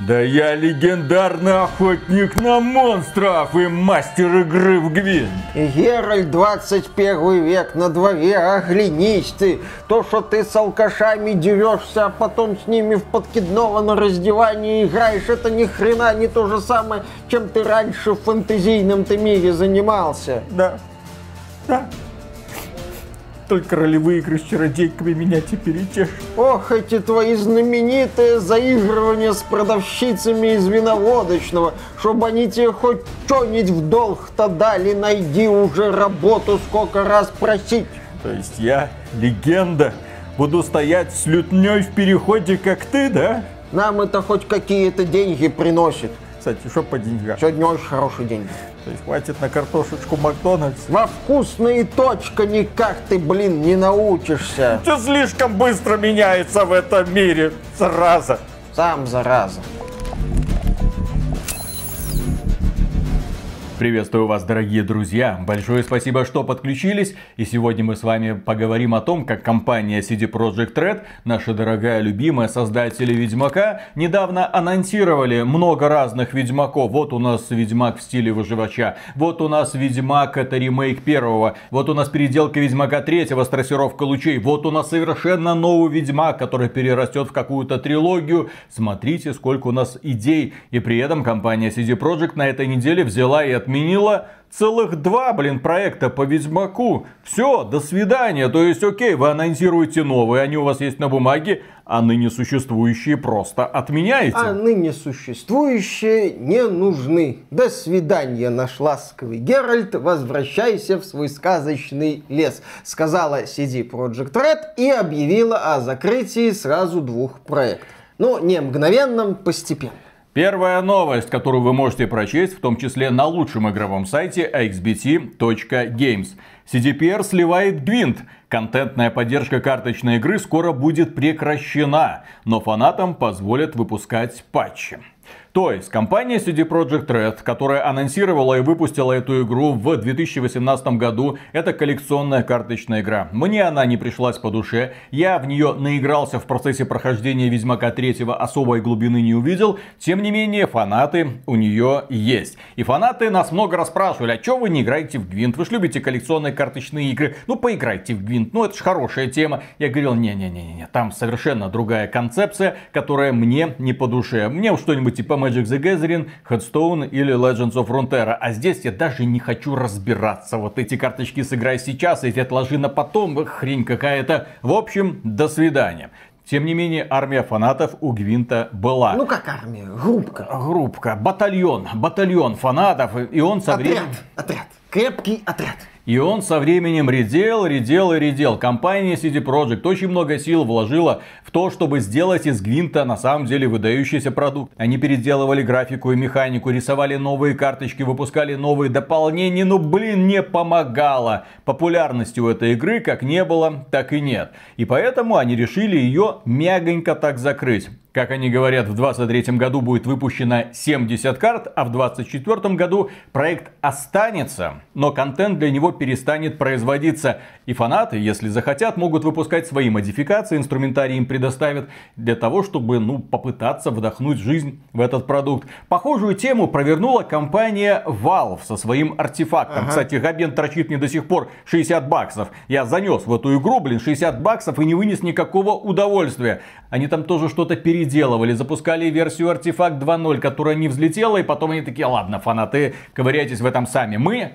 Да я легендарный охотник на монстров и мастер игры в Гвин. Геральт, 21 век на дворе, оглянись ты. То, что ты с алкашами дерешься, а потом с ними в подкидного на раздевании играешь, это ни хрена не то же самое, чем ты раньше в фэнтезийном-то мире занимался. Да, да. Только ролевые игры с чародейками меня теперь и тешат. Ох, эти твои знаменитые заигрывания с продавщицами из виноводочного. Чтобы они тебе хоть что-нибудь в долг-то дали, найди уже работу, сколько раз просить. То есть я, легенда, буду стоять с лютней в переходе, как ты, да? Нам это хоть какие-то деньги приносит. Кстати, что по деньгам? Сегодня очень хороший день. То есть хватит на картошечку Макдональдс? Во вкусные точка никак ты, блин, не научишься. Все слишком быстро меняется в этом мире. Зараза. Сам зараза. Приветствую вас, дорогие друзья! Большое спасибо, что подключились. И сегодня мы с вами поговорим о том, как компания CD Projekt Red, наша дорогая любимая создатели Ведьмака, недавно анонсировали много разных Ведьмаков. Вот у нас Ведьмак в стиле выживача, вот у нас Ведьмак это ремейк первого, вот у нас переделка Ведьмака третьего с трассировкой лучей, вот у нас совершенно новый Ведьмак, который перерастет в какую-то трилогию. Смотрите, сколько у нас идей. И при этом компания CD Projekt на этой неделе взяла и отменила отменила целых два, блин, проекта по Ведьмаку. Все, до свидания. То есть, окей, вы анонсируете новые, они у вас есть на бумаге, а ныне существующие просто отменяете. А ныне существующие не нужны. До свидания, наш ласковый Геральт. Возвращайся в свой сказочный лес, сказала CD Projekt Red и объявила о закрытии сразу двух проектов. Ну, не мгновенном, постепенно. Первая новость, которую вы можете прочесть, в том числе на лучшем игровом сайте axbt.games. CDPR сливает Gwent. Контентная поддержка карточной игры скоро будет прекращена, но фанатам позволят выпускать патчи. То есть компания CD Projekt Red, которая анонсировала и выпустила эту игру в 2018 году, это коллекционная карточная игра. Мне она не пришлась по душе, я в нее наигрался в процессе прохождения Ведьмака 3 особой глубины не увидел, тем не менее фанаты у нее есть. И фанаты нас много раз спрашивали, а что вы не играете в Гвинт? Вы же любите коллекционные карточные игры, ну поиграйте в Гвинт, ну это же хорошая тема. Я говорил, не-не-не, там совершенно другая концепция, которая мне не по душе. Мне что-нибудь типа Magic the Gathering, Headstone или Legends of Runeterra. А здесь я даже не хочу разбираться. Вот эти карточки сыграй сейчас, эти отложи на потом, хрень какая-то. В общем, до свидания. Тем не менее, армия фанатов у Гвинта была. Ну как армия? Группка. Группка, батальон, батальон фанатов. И он со отряд, временем... Отряд, крепкий отряд. И он со временем редел, редел и редел. Компания CD Projekt очень много сил вложила в то, чтобы сделать из Гвинта на самом деле выдающийся продукт. Они переделывали графику и механику, рисовали новые карточки, выпускали новые дополнения, но, блин, не помогало. Популярности у этой игры как не было, так и нет. И поэтому они решили ее мягонько так закрыть. Как они говорят, в 2023 году будет выпущено 70 карт, а в 2024 году проект останется, но контент для него перестанет производиться. И фанаты, если захотят, могут выпускать свои модификации, инструментарий им предоставят для того, чтобы ну, попытаться вдохнуть жизнь в этот продукт. Похожую тему провернула компания Valve со своим артефактом. Ага. Кстати, Габен торчит мне до сих пор 60 баксов. Я занес в эту игру, блин, 60 баксов и не вынес никакого удовольствия. Они там тоже что-то переделывали, запускали версию Артефакт 2.0, которая не взлетела, и потом они такие, ладно, фанаты, ковыряйтесь в этом сами. Мы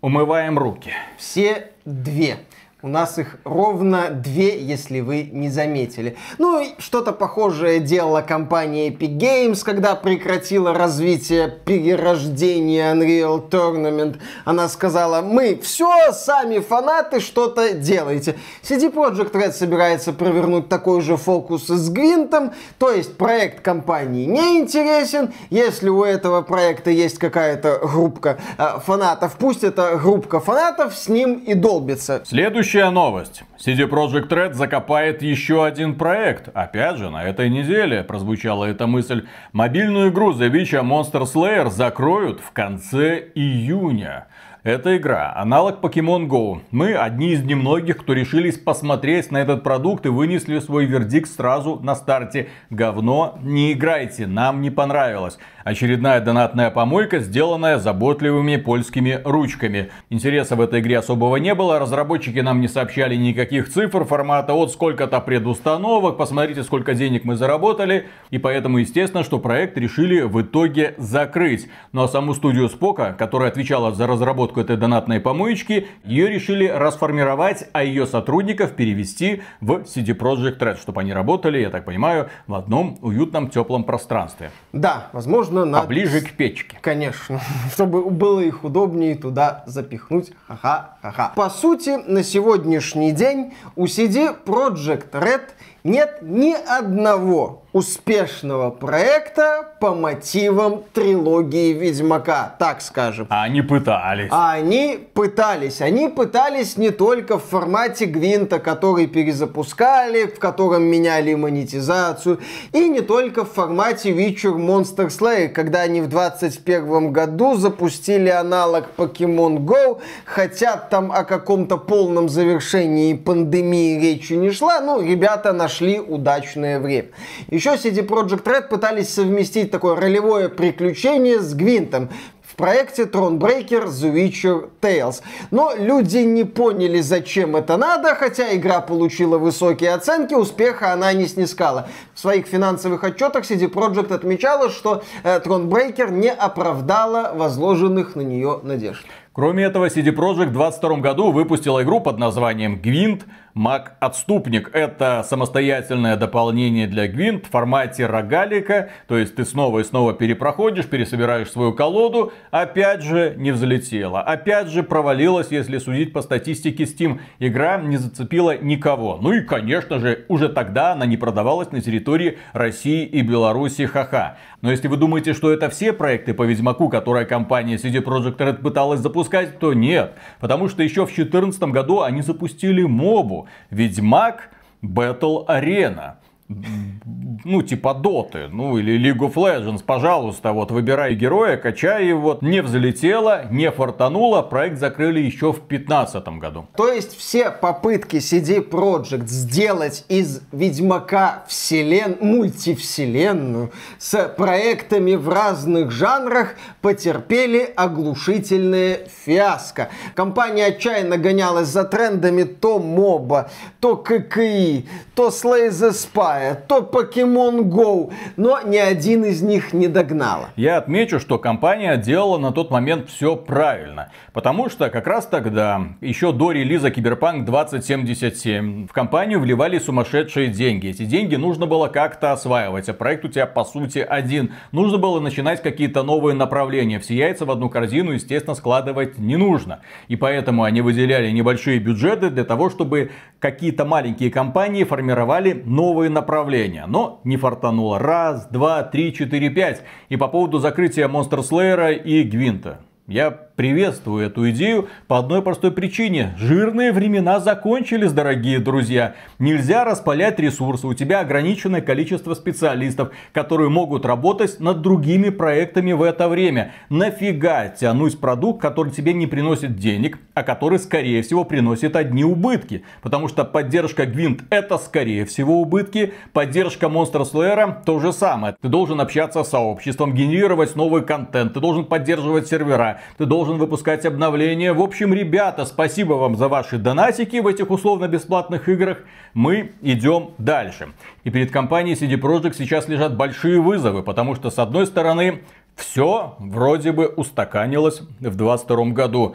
умываем руки. Все две. У нас их ровно две, если вы не заметили. Ну, и что-то похожее делала компания Epic Games, когда прекратила развитие перерождения Unreal Tournament. Она сказала, мы все, сами фанаты, что-то делаете. CD Projekt Red собирается провернуть такой же фокус с Гвинтом, то есть проект компании не интересен. Если у этого проекта есть какая-то группа э, фанатов, пусть эта группа фанатов с ним и долбится. Следующий Следующая новость. CD Projekt Red закопает еще один проект. Опять же, на этой неделе прозвучала эта мысль. Мобильную игру The Witcher Monster Slayer закроют в конце июня. Эта игра аналог Pokemon Go. Мы одни из немногих, кто решились посмотреть на этот продукт и вынесли свой вердикт сразу на старте. Говно, не играйте, нам не понравилось. Очередная донатная помойка, сделанная заботливыми польскими ручками. Интереса в этой игре особого не было, разработчики нам не сообщали никаких цифр формата от сколько-то предустановок, посмотрите сколько денег мы заработали, и поэтому естественно, что проект решили в итоге закрыть. Ну а саму студию Спока, которая отвечала за разработку этой донатной помоечки, ее решили расформировать, а ее сотрудников перевести в CD Projekt Red, чтобы они работали, я так понимаю, в одном уютном теплом пространстве. Да, возможно. Надо... Поближе к печке. Конечно. Чтобы было их удобнее туда запихнуть. Ха-ха-ха. По сути, на сегодняшний день у CD Project Red нет ни одного успешного проекта по мотивам трилогии Ведьмака, так скажем. А они пытались. А они пытались. Они пытались не только в формате Гвинта, который перезапускали, в котором меняли монетизацию, и не только в формате Witcher Monster Slayer, когда они в 2021 году запустили аналог Pokemon Go, хотя там о каком-то полном завершении пандемии речи не шла, ну, ребята нашли удачное время. Еще CD Projekt Red пытались совместить такое ролевое приключение с Гвинтом в проекте Thronebreaker The Witcher Tales. Но люди не поняли, зачем это надо, хотя игра получила высокие оценки, успеха она не снискала. В своих финансовых отчетах CD Projekt отмечала, что э, Thronebreaker не оправдала возложенных на нее надежд. Кроме этого, CD Projekt в 2022 году выпустила игру под названием Гвинт Маг Отступник. Это самостоятельное дополнение для Гвинт в формате рогалика. То есть ты снова и снова перепроходишь, пересобираешь свою колоду. Опять же не взлетела. Опять же провалилась, если судить по статистике Steam. Игра не зацепила никого. Ну и конечно же уже тогда она не продавалась на территории России и Беларуси. Ха-ха. Но если вы думаете, что это все проекты по Ведьмаку, которые компания CD Projekt Red пыталась запускать, то нет. Потому что еще в 2014 году они запустили мобу Ведьмак Battle Arena ну, типа Доты, ну, или League of Legends, пожалуйста, вот, выбирай героя, качай его. Не взлетело, не фартануло, проект закрыли еще в 2015 году. То есть все попытки CD Projekt сделать из Ведьмака вселен... мультивселенную с проектами в разных жанрах потерпели оглушительное фиаско. Компания отчаянно гонялась за трендами то моба, то ККИ, то Slay the Spy, Fire, то Pokemon Go, но ни один из них не догнала. Я отмечу, что компания делала на тот момент все правильно. Потому что как раз тогда, еще до релиза Cyberpunk 2077, в компанию вливали сумасшедшие деньги. Эти деньги нужно было как-то осваивать, а проект у тебя по сути один. Нужно было начинать какие-то новые направления. Все яйца в одну корзину, естественно, складывать не нужно. И поэтому они выделяли небольшие бюджеты для того, чтобы какие-то маленькие компании формировали новые направления направления. Но не фартануло. Раз, два, три, четыре, пять. И по поводу закрытия Монстр Слеера и Гвинта. Я приветствую эту идею по одной простой причине. Жирные времена закончились, дорогие друзья. Нельзя распалять ресурсы. У тебя ограниченное количество специалистов, которые могут работать над другими проектами в это время. Нафига тянуть продукт, который тебе не приносит денег, а который, скорее всего, приносит одни убытки. Потому что поддержка Гвинт это, скорее всего, убытки. Поддержка Monster Slayer то же самое. Ты должен общаться с сообществом, генерировать новый контент, ты должен поддерживать сервера, ты должен должен выпускать обновления. В общем, ребята, спасибо вам за ваши донатики в этих условно-бесплатных играх. Мы идем дальше. И перед компанией CD Projekt сейчас лежат большие вызовы, потому что с одной стороны все вроде бы устаканилось в 2022 году.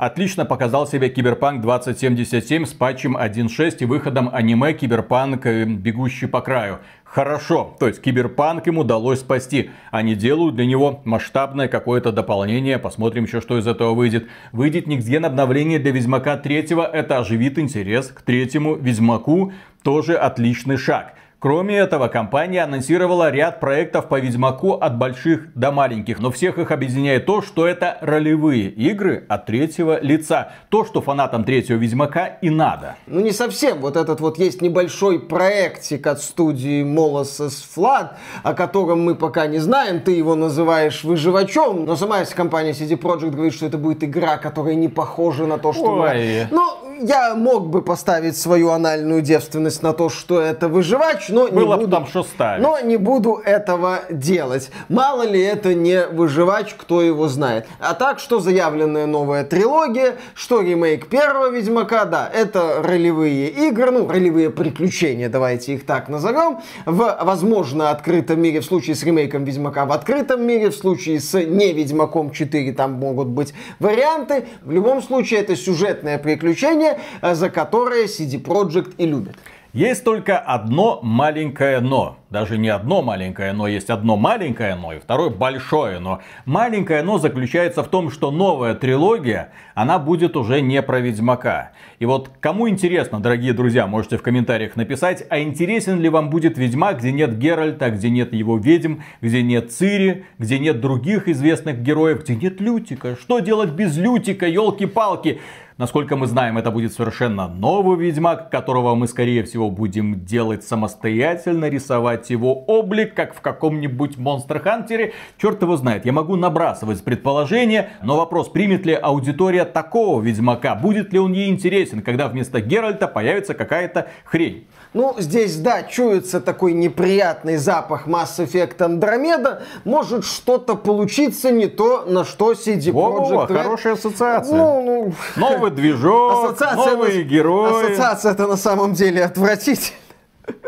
Отлично показал себя Киберпанк 2077 с патчем 1.6 и выходом аниме Киберпанк э, Бегущий по краю. Хорошо, то есть Киберпанк им удалось спасти. Они делают для него масштабное какое-то дополнение. Посмотрим еще, что из этого выйдет. Выйдет Никсген обновление для Ведьмака 3. Это оживит интерес к третьему Ведьмаку. Тоже отличный шаг. Кроме этого, компания анонсировала ряд проектов по Ведьмаку от больших до маленьких, но всех их объединяет то, что это ролевые игры от третьего лица. То, что фанатам третьего Ведьмака и надо. Ну не совсем. Вот этот вот есть небольшой проектик от студии Molasses Flood, о котором мы пока не знаем. Ты его называешь выживачом, но сама компания CD Projekt говорит, что это будет игра, которая не похожа на то, что... Ой. Мы... Ну, я мог бы поставить свою анальную девственность на то, что это выживач, но Было не буду. там что ставить. Но не буду этого делать. Мало ли это не выживач, кто его знает. А так, что заявленная новая трилогия, что ремейк первого Ведьмака, да, это ролевые игры, ну, ролевые приключения, давайте их так назовем, в, возможно, открытом мире, в случае с ремейком Ведьмака в открытом мире, в случае с не Ведьмаком 4 там могут быть варианты. В любом случае, это сюжетное приключение, э, за которое CD Projekt и любит. Есть только одно маленькое но. Даже не одно маленькое но, есть одно маленькое но и второе большое но. Маленькое но заключается в том, что новая трилогия, она будет уже не про Ведьмака. И вот кому интересно, дорогие друзья, можете в комментариях написать, а интересен ли вам будет Ведьмак, где нет Геральта, где нет его ведьм, где нет Цири, где нет других известных героев, где нет Лютика. Что делать без Лютика, елки-палки? Насколько мы знаем, это будет совершенно новый Ведьмак, которого мы, скорее всего, будем делать самостоятельно, рисовать его облик, как в каком-нибудь Монстр Хантере. Черт его знает, я могу набрасывать предположения, но вопрос, примет ли аудитория такого Ведьмака, будет ли он ей интересен, когда вместо Геральта появится какая-то хрень. Ну, здесь, да, чуется такой неприятный запах Mass Effect Andromeda. Может что-то получиться не то, на что CD Projekt Red- хорошая ассоциация. Ну, ну, Новый движок, новые на- герои. Ассоциация это на самом деле отвратительно.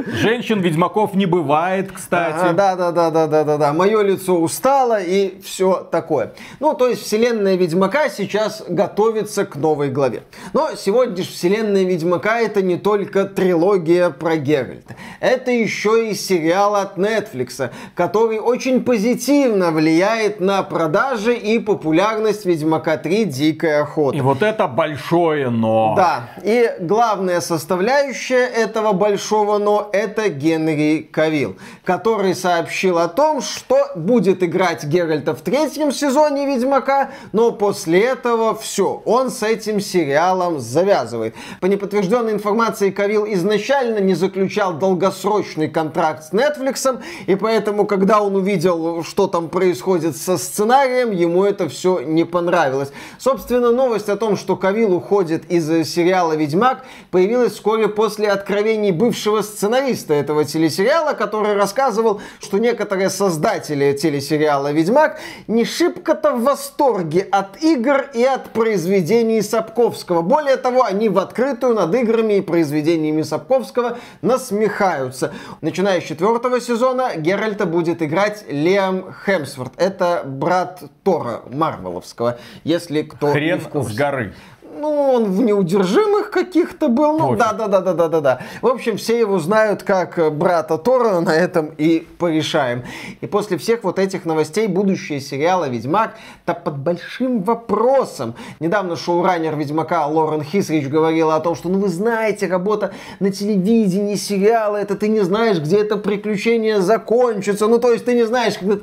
Женщин-ведьмаков не бывает, кстати. Да, да, да, да, да, да, да. Мое лицо устало и все такое. Ну, то есть вселенная Ведьмака сейчас готовится к новой главе. Но сегодня же вселенная Ведьмака это не только трилогия про Геральта. Это еще и сериал от Netflix, который очень позитивно влияет на продажи и популярность Ведьмака 3 Дикая охота. И вот это большое но. Да, и главная составляющая этого большого «но» — это Генри Кавилл, который сообщил о том, что будет играть Геральта в третьем сезоне «Ведьмака», но после этого все, он с этим сериалом завязывает. По неподтвержденной информации, Кавилл изначально не заключал долгосрочный контракт с Netflix, и поэтому, когда он увидел, что там происходит со сценарием, ему это все не понравилось. Собственно, новость о том, что Кавилл уходит из сериала «Ведьмак», появилась вскоре после откровений бывшего сценариста этого телесериала, который рассказывал, что некоторые создатели телесериала «Ведьмак» не шибко-то в восторге от игр и от произведений Сапковского. Более того, они в открытую над играми и произведениями Сапковского насмехаются. Начиная с четвертого сезона Геральта будет играть Лиам Хемсворт. Это брат Тора Марвеловского, если кто не Хрен в курсе. с горы. Ну, он в неудержимых каких-то был. Ну, Пофиг. да, да, да, да, да, да, да. В общем, все его знают как э, брата Тора, на этом и порешаем. И после всех вот этих новостей будущее сериала Ведьмак то под большим вопросом. Недавно шоураннер Ведьмака Лорен Хисрич говорила о том, что, ну, вы знаете, работа на телевидении, сериалы, это ты не знаешь, где это приключение закончится. Ну, то есть ты не знаешь, когда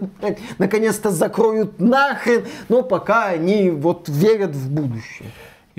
наконец-то закроют нахрен, но пока они вот верят в будущее.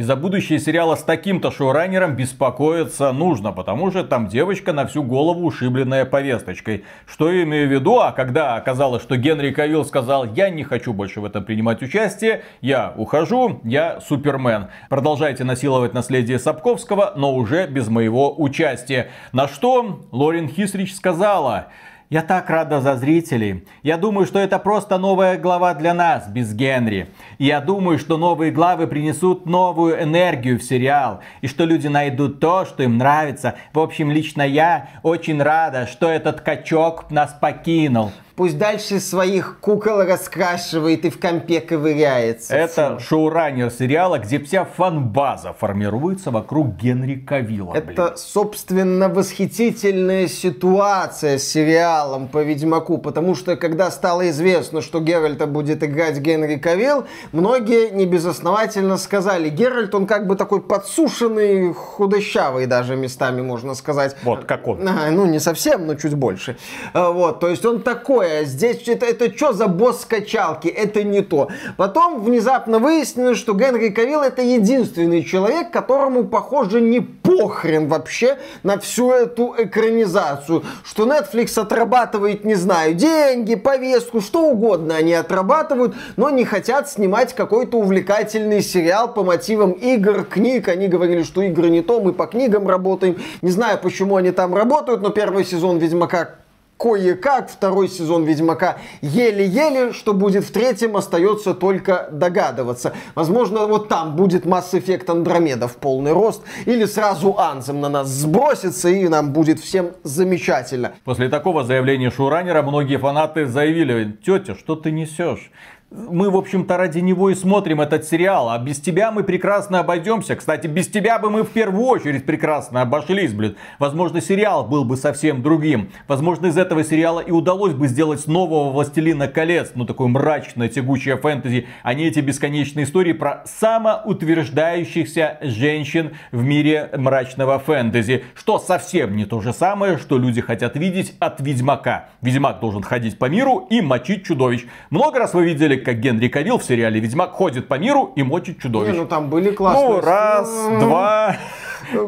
И за будущее сериала с таким-то шоураннером беспокоиться нужно, потому что там девочка на всю голову ушибленная повесточкой. Что я имею в виду? А когда оказалось, что Генри Кавилл сказал, я не хочу больше в этом принимать участие, я ухожу, я Супермен. Продолжайте насиловать наследие Сапковского, но уже без моего участия. На что Лорен Хисрич сказала... Я так рада за зрителей. Я думаю, что это просто новая глава для нас, без Генри. И я думаю, что новые главы принесут новую энергию в сериал. И что люди найдут то, что им нравится. В общем, лично я очень рада, что этот качок нас покинул. Пусть дальше своих кукол раскрашивает и в компе ковыряется. Это Фу. шоураннер сериала, где вся фанбаза формируется вокруг Генри Кавилла. Это, блин. собственно, восхитительная ситуация с сериалом по Ведьмаку, потому что когда стало известно, что Геральта будет играть Генри Кавилл, многие небезосновательно сказали, Геральт, он как бы такой подсушенный, худощавый даже местами, можно сказать. Вот, как он. А, ну, не совсем, но чуть больше. А, вот, то есть он такое, здесь это, это что за босс скачалки, это не то. Потом внезапно выяснилось, что Генри Кавилл это единственный человек, которому, похоже, не похрен вообще на всю эту экранизацию. Что Netflix отрабатывает, не знаю, деньги, повестку, что угодно они отрабатывают, но не хотят снимать какой-то увлекательный сериал по мотивам игр, книг. Они говорили, что игры не то, мы по книгам работаем. Не знаю, почему они там работают, но первый сезон Ведьмака кое-как, второй сезон Ведьмака еле-еле, что будет в третьем, остается только догадываться. Возможно, вот там будет Mass Effect Andromeda в полный рост, или сразу Анзем на нас сбросится, и нам будет всем замечательно. После такого заявления шоураннера многие фанаты заявили, тетя, что ты несешь? Мы, в общем-то, ради него и смотрим этот сериал. А без тебя мы прекрасно обойдемся. Кстати, без тебя бы мы в первую очередь прекрасно обошлись, блин. Возможно, сериал был бы совсем другим. Возможно, из этого сериала и удалось бы сделать нового Властелина колец. Ну, такое мрачное, тягучее фэнтези, а не эти бесконечные истории про самоутверждающихся женщин в мире мрачного фэнтези. Что совсем не то же самое, что люди хотят видеть от Ведьмака. Ведьмак должен ходить по миру и мочить чудовищ. Много раз вы видели как Генри Кавилл в сериале Ведьмак ходит по миру и мочит чудовищ. Не, ну там были классные. Ну, раз, два,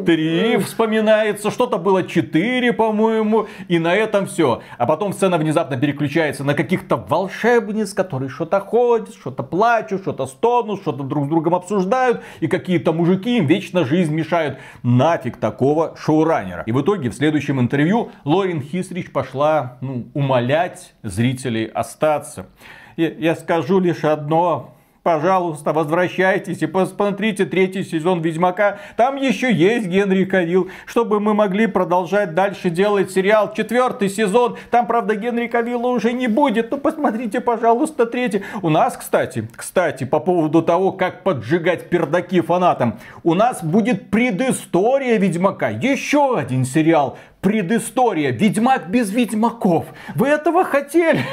три вспоминается, что-то было четыре, по-моему, и на этом все. А потом сцена внезапно переключается на каких-то волшебниц, которые что-то ходят, что-то плачут, что-то стонут, что-то друг с другом обсуждают, и какие-то мужики им вечно жизнь мешают. Нафиг такого шоураннера. И в итоге в следующем интервью Лорин Хисрич пошла ну, умолять зрителей остаться я скажу лишь одно. Пожалуйста, возвращайтесь и посмотрите третий сезон Ведьмака. Там еще есть Генри Кавилл, чтобы мы могли продолжать дальше делать сериал. Четвертый сезон. Там, правда, Генри Кавилла уже не будет. Ну, посмотрите, пожалуйста, третий. У нас, кстати, кстати, по поводу того, как поджигать пердаки фанатам. У нас будет предыстория Ведьмака. Еще один сериал. Предыстория. Ведьмак без Ведьмаков. Вы этого хотели?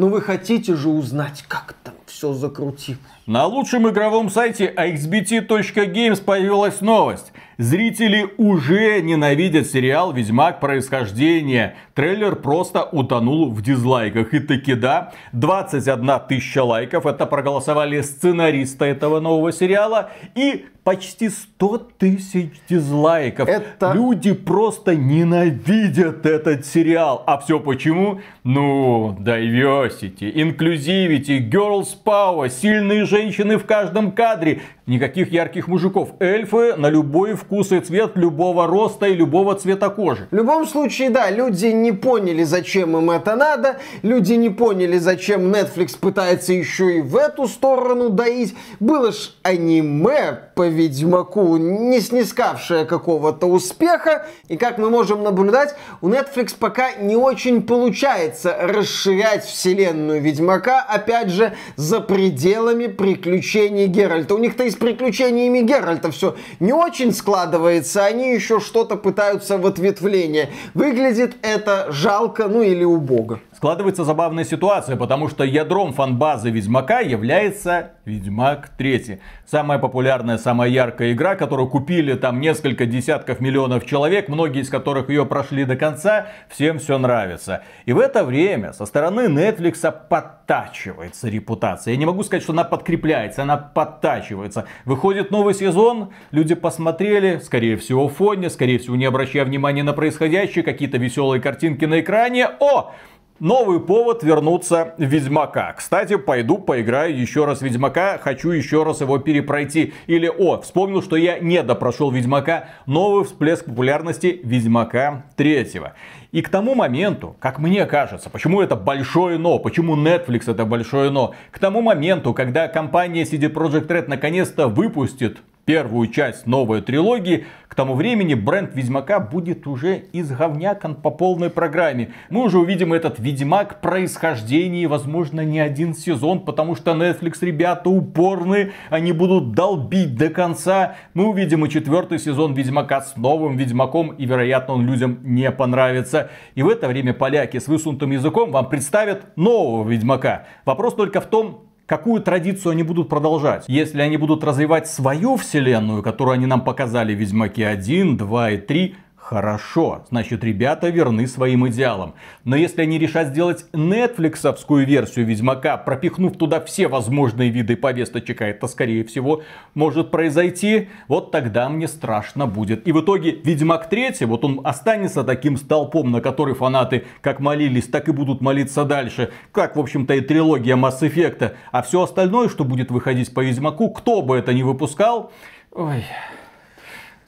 Но вы хотите же узнать, как там все закрутилось. На лучшем игровом сайте xbt.games появилась новость. Зрители уже ненавидят сериал «Ведьмак. Происхождение». Трейлер просто утонул в дизлайках. И таки да, 21 тысяча лайков. Это проголосовали сценаристы этого нового сериала. И почти 100 тысяч дизлайков. Это... Люди просто ненавидят этот сериал. А все почему? Ну, diversity, inclusivity, girls power, сильные женщины в каждом кадре. Никаких ярких мужиков. Эльфы на любой вкус и цвет, любого роста и любого цвета кожи. В любом случае, да, люди не поняли, зачем им это надо. Люди не поняли, зачем Netflix пытается еще и в эту сторону доить. Было ж аниме по Ведьмаку, не снискавшее какого-то успеха. И как мы можем наблюдать, у Netflix пока не очень получается расширять вселенную Ведьмака, опять же, за пределами приключений Геральта. У них-то есть приключениями Геральта все не очень складывается, они еще что-то пытаются в ответвление. Выглядит это жалко, ну или убого. Складывается забавная ситуация, потому что ядром фанбазы Ведьмака является Ведьмак 3. Самая популярная, самая яркая игра, которую купили там несколько десятков миллионов человек, многие из которых ее прошли до конца, всем все нравится. И в это время со стороны Netflix подтачивается репутация. Я не могу сказать, что она подкрепляется, она подтачивается. Выходит новый сезон, люди посмотрели, скорее всего в фоне, скорее всего не обращая внимания на происходящее, какие-то веселые картинки на экране. О! Новый повод вернуться в Ведьмака. Кстати, пойду поиграю еще раз в Ведьмака. Хочу еще раз его перепройти. Или, о, вспомнил, что я не допрошел Ведьмака. Новый всплеск популярности Ведьмака третьего. И к тому моменту, как мне кажется, почему это большое но, почему Netflix это большое но, к тому моменту, когда компания CD Projekt Red наконец-то выпустит первую часть новой трилогии, к тому времени бренд Ведьмака будет уже изговнякан по полной программе. Мы уже увидим этот Ведьмак происхождения, возможно, не один сезон, потому что Netflix ребята упорные, они будут долбить до конца. Мы увидим и четвертый сезон Ведьмака с новым Ведьмаком, и, вероятно, он людям не понравится. И в это время поляки с высунутым языком вам представят нового Ведьмака. Вопрос только в том, какую традицию они будут продолжать. Если они будут развивать свою вселенную, которую они нам показали в Ведьмаке 1, 2 и 3, Хорошо, значит ребята верны своим идеалам. Но если они решат сделать нетфликсовскую версию Ведьмака, пропихнув туда все возможные виды повесточек, а это скорее всего может произойти, вот тогда мне страшно будет. И в итоге Ведьмак 3, вот он останется таким столпом, на который фанаты как молились, так и будут молиться дальше. Как, в общем-то, и трилогия Mass Effect. А все остальное, что будет выходить по Ведьмаку, кто бы это ни выпускал, ой...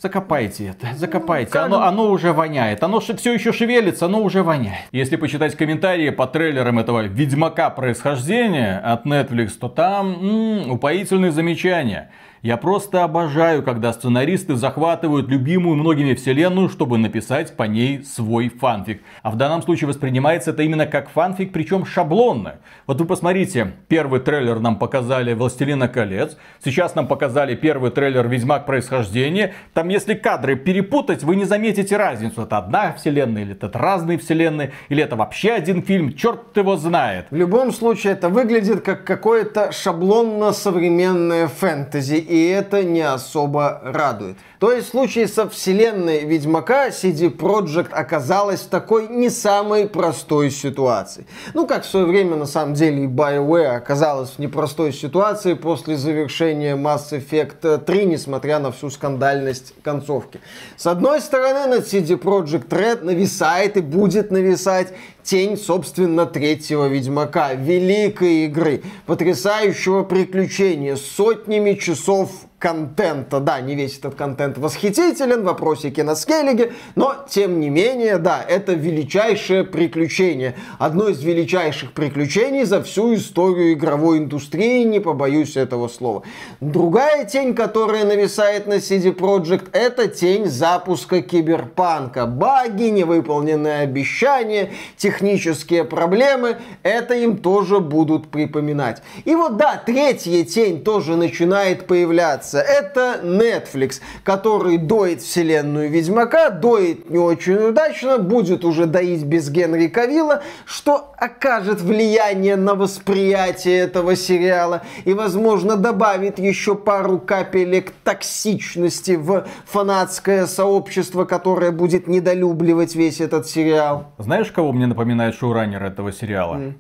Закопайте это, закопайте. Оно, оно уже воняет. Оно все еще шевелится, оно уже воняет. Если почитать комментарии по трейлерам этого Ведьмака происхождения от Netflix, то там м-м, упоительные замечания. Я просто обожаю, когда сценаристы захватывают любимую многими вселенную, чтобы написать по ней свой фанфик. А в данном случае воспринимается это именно как фанфик, причем шаблонно. Вот вы посмотрите, первый трейлер нам показали «Властелина колец», сейчас нам показали первый трейлер «Ведьмак происхождение». Там если кадры перепутать, вы не заметите разницу. Это одна вселенная, или это разные вселенные, или это вообще один фильм, черт его знает. В любом случае, это выглядит как какое-то шаблонно-современное фэнтези и это не особо радует. То есть в случае со вселенной Ведьмака CD Projekt оказалась в такой не самой простой ситуации. Ну, как в свое время, на самом деле, и BioWare оказалась в непростой ситуации после завершения Mass Effect 3, несмотря на всю скандальность концовки. С одной стороны, над CD Projekt Red нависает и будет нависать тень, собственно, третьего Ведьмака, великой игры, потрясающего приключения, сотнями часов контента. Да, не весь этот контент восхитителен, вопросики на скеллиге, но тем не менее, да, это величайшее приключение. Одно из величайших приключений за всю историю игровой индустрии, не побоюсь этого слова. Другая тень, которая нависает на CD Projekt, это тень запуска киберпанка. Баги, невыполненные обещания, технические проблемы, это им тоже будут припоминать. И вот да, третья тень тоже начинает появляться называется. Это Netflix, который доит вселенную Ведьмака, доит не очень удачно, будет уже доить без Генри Кавилла, что окажет влияние на восприятие этого сериала и, возможно, добавит еще пару капелек токсичности в фанатское сообщество, которое будет недолюбливать весь этот сериал. Знаешь, кого мне напоминает шоураннер этого сериала? Mm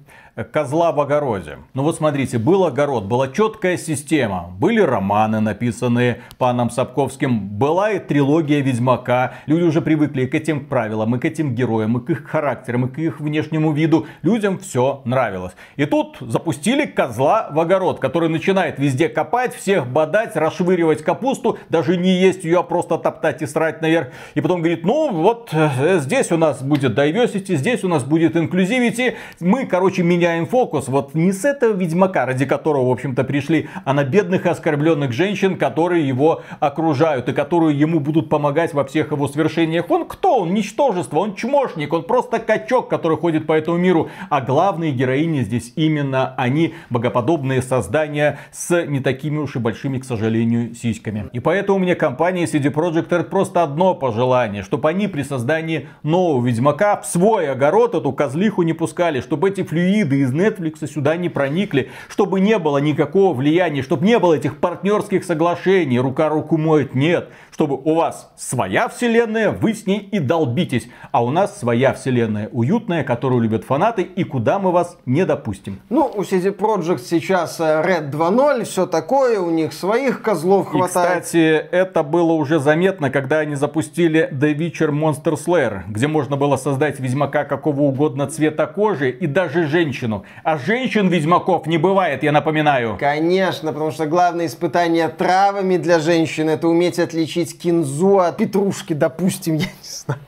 козла в огороде. Ну вот смотрите, был огород, была четкая система. Были романы, написанные паном Сапковским. Была и трилогия Ведьмака. Люди уже привыкли к этим правилам, и к этим героям, и к их характерам, и к их внешнему виду. Людям все нравилось. И тут запустили козла в огород, который начинает везде копать, всех бодать, расшвыривать капусту, даже не есть ее, а просто топтать и срать наверх. И потом говорит, ну вот э, здесь у нас будет diversity, здесь у нас будет inclusivity. Мы, короче, меняем фокус. Вот не с этого ведьмака, ради которого, в общем-то, пришли, а на бедных и оскорбленных женщин, которые его окружают и которые ему будут помогать во всех его свершениях. Он кто? Он ничтожество, он чмошник, он просто качок, который ходит по этому миру. А главные героини здесь именно они, богоподобные создания с не такими уж и большими, к сожалению, сиськами. И поэтому мне компания CD Projekt Red просто одно пожелание, чтобы они при создании нового Ведьмака в свой огород эту козлиху не пускали, чтобы эти флюиды выходы из Netflix сюда не проникли, чтобы не было никакого влияния, чтобы не было этих партнерских соглашений, рука руку моет, нет. Чтобы у вас своя вселенная, вы с ней и долбитесь. А у нас своя вселенная уютная, которую любят фанаты и куда мы вас не допустим. Ну, у CD Projekt сейчас э, Red 2.0, все такое, у них своих козлов хватает. И, кстати, это было уже заметно, когда они запустили The Witcher Monster Slayer, где можно было создать ведьмака какого угодно цвета кожи и даже женщин женщину. А женщин-ведьмаков не бывает, я напоминаю. Конечно, потому что главное испытание травами для женщин это уметь отличить кинзу от петрушки, допустим, я не знаю.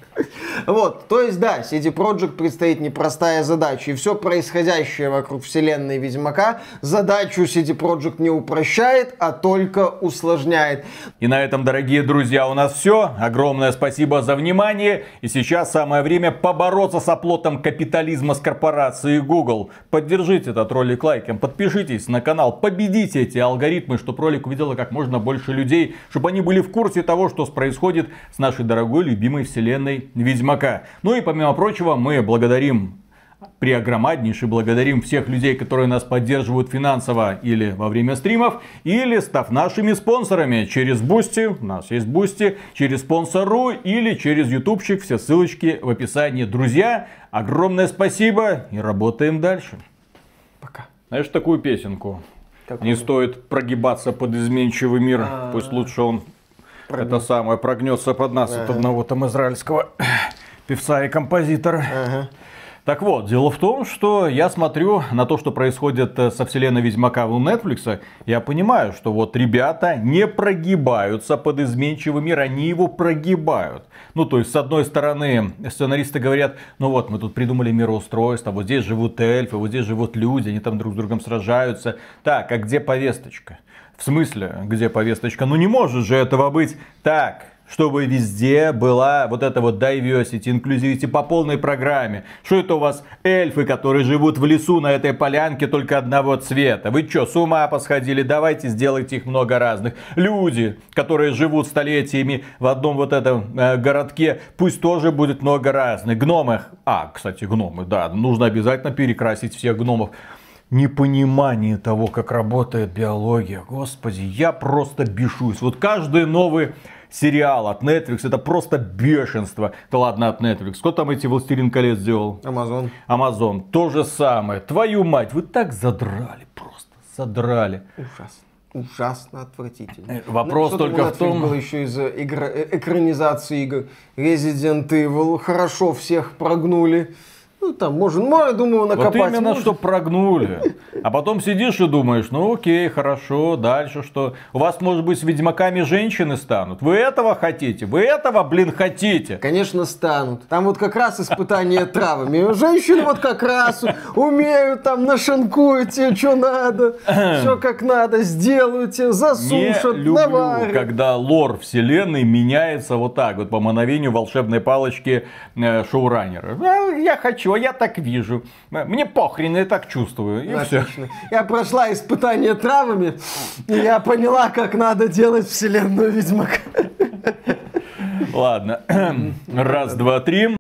Вот, то есть, да, CD Projekt предстоит непростая задача, и все происходящее вокруг вселенной Ведьмака задачу CD Projekt не упрощает, а только усложняет. И на этом, дорогие друзья, у нас все. Огромное спасибо за внимание. И сейчас самое время побороться с оплотом капитализма с корпорацией Google. Поддержите этот ролик лайком, подпишитесь на канал, победите эти алгоритмы, чтобы ролик увидело как можно больше людей, чтобы они были в курсе того, что происходит с нашей дорогой любимой вселенной Ведьмака. Ну и помимо прочего, мы благодарим преогромаднейше благодарим всех людей, которые нас поддерживают финансово или во время стримов, или став нашими спонсорами через Бусти, у нас есть Бусти, через спонсору или через ютубчик, все ссылочки в описании. Друзья, огромное спасибо и работаем дальше. Пока. Знаешь такую песенку? Какую? Не стоит прогибаться под изменчивый мир, А-а-а. пусть лучше он это самое прогнется под нас от одного там израильского певца и композитора. Ага. Так вот, дело в том, что я смотрю на то, что происходит э, со вселенной Ведьмака у Netflix, я понимаю, что вот ребята не прогибаются под изменчивый мир, они его прогибают. Ну, то есть, с одной стороны, сценаристы говорят, ну вот, мы тут придумали мироустройство, вот здесь живут эльфы, вот здесь живут люди, они там друг с другом сражаются. Так, а где повесточка? В смысле, где повесточка? Ну не может же этого быть так чтобы везде была вот эта вот diversity, inclusivity по полной программе. Что это у вас эльфы, которые живут в лесу на этой полянке только одного цвета? Вы что, с ума посходили? Давайте сделайте их много разных. Люди, которые живут столетиями в одном вот этом э, городке, пусть тоже будет много разных. Гномы, а, кстати, гномы, да, нужно обязательно перекрасить всех гномов непонимание того, как работает биология. Господи, я просто бешусь. Вот каждый новый сериал от Netflix, это просто бешенство. Да ладно, от Netflix. Кто там эти «Властелин колец» сделал? Амазон. Амазон. То же самое. Твою мать, вы так задрали просто. Задрали. Ужасно. Ужасно отвратительно. Э, вопрос Ну, только в том- было еще из игр... э, экранизации игр. Resident Evil. Хорошо всех прогнули. Ну, там, можно, ну, я думаю, накопать Вот именно, можно. что прогнули. А потом сидишь и думаешь, ну окей, хорошо, дальше что? У вас, может быть, с ведьмаками женщины станут? Вы этого хотите? Вы этого, блин, хотите? Конечно, станут. Там вот как раз испытание травами. Женщины вот как раз умеют там нашинкуют тебе, что надо. Все как надо, сделают тебе, Не засушат, люблю, наварят. когда лор вселенной меняется вот так вот по мановению волшебной палочки э, шоураннера. Я хочу, а я так вижу. Мне похрен, я так чувствую. И все. Отлично. Я прошла испытание травами, и я поняла, как надо делать вселенную Ведьмака. Ладно. Раз, два, три.